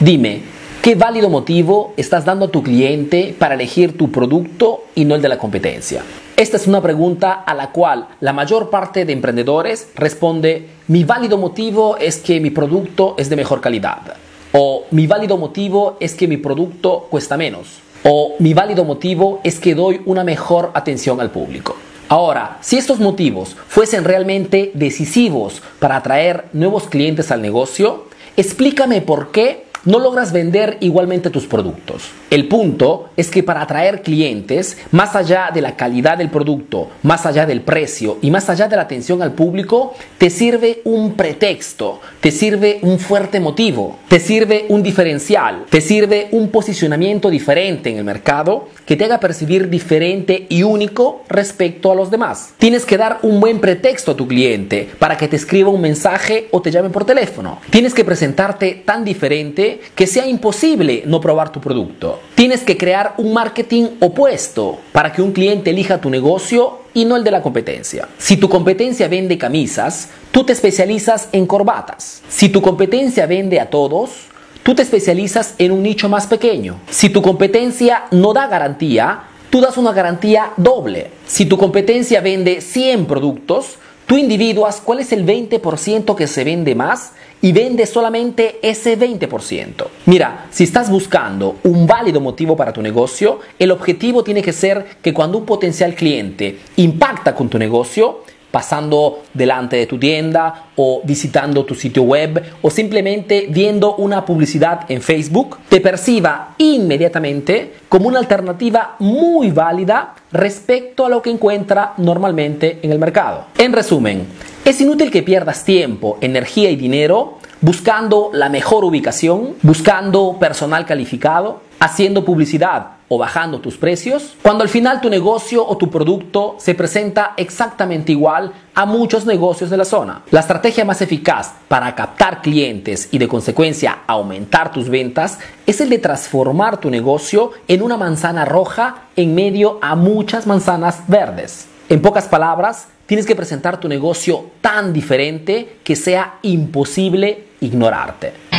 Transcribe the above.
Dime, ¿qué válido motivo estás dando a tu cliente para elegir tu producto y no el de la competencia? Esta es una pregunta a la cual la mayor parte de emprendedores responde, mi válido motivo es que mi producto es de mejor calidad. O mi válido motivo es que mi producto cuesta menos. O mi válido motivo es que doy una mejor atención al público. Ahora, si estos motivos fuesen realmente decisivos para atraer nuevos clientes al negocio, explícame por qué no logras vender igualmente tus productos. El punto es que para atraer clientes, más allá de la calidad del producto, más allá del precio y más allá de la atención al público, te sirve un pretexto, te sirve un fuerte motivo, te sirve un diferencial, te sirve un posicionamiento diferente en el mercado que te haga percibir diferente y único respecto a los demás. Tienes que dar un buen pretexto a tu cliente para que te escriba un mensaje o te llame por teléfono. Tienes que presentarte tan diferente que sea imposible no probar tu producto. Tienes que crear un marketing opuesto para que un cliente elija tu negocio y no el de la competencia. Si tu competencia vende camisas, tú te especializas en corbatas. Si tu competencia vende a todos, tú te especializas en un nicho más pequeño. Si tu competencia no da garantía, tú das una garantía doble. Si tu competencia vende 100 productos, tú individuas cuál es el 20% que se vende más y vende solamente ese 20%. Mira, si estás buscando un válido motivo para tu negocio, el objetivo tiene que ser que cuando un potencial cliente impacta con tu negocio, pasando delante de tu tienda o visitando tu sitio web o simplemente viendo una publicidad en Facebook, te perciba inmediatamente como una alternativa muy válida respecto a lo que encuentra normalmente en el mercado. En resumen, es inútil que pierdas tiempo, energía y dinero buscando la mejor ubicación, buscando personal calificado, haciendo publicidad o bajando tus precios, cuando al final tu negocio o tu producto se presenta exactamente igual a muchos negocios de la zona. La estrategia más eficaz para captar clientes y de consecuencia aumentar tus ventas es el de transformar tu negocio en una manzana roja en medio a muchas manzanas verdes. En pocas palabras, tienes que presentar tu negocio tan diferente que sea imposible ignorarte.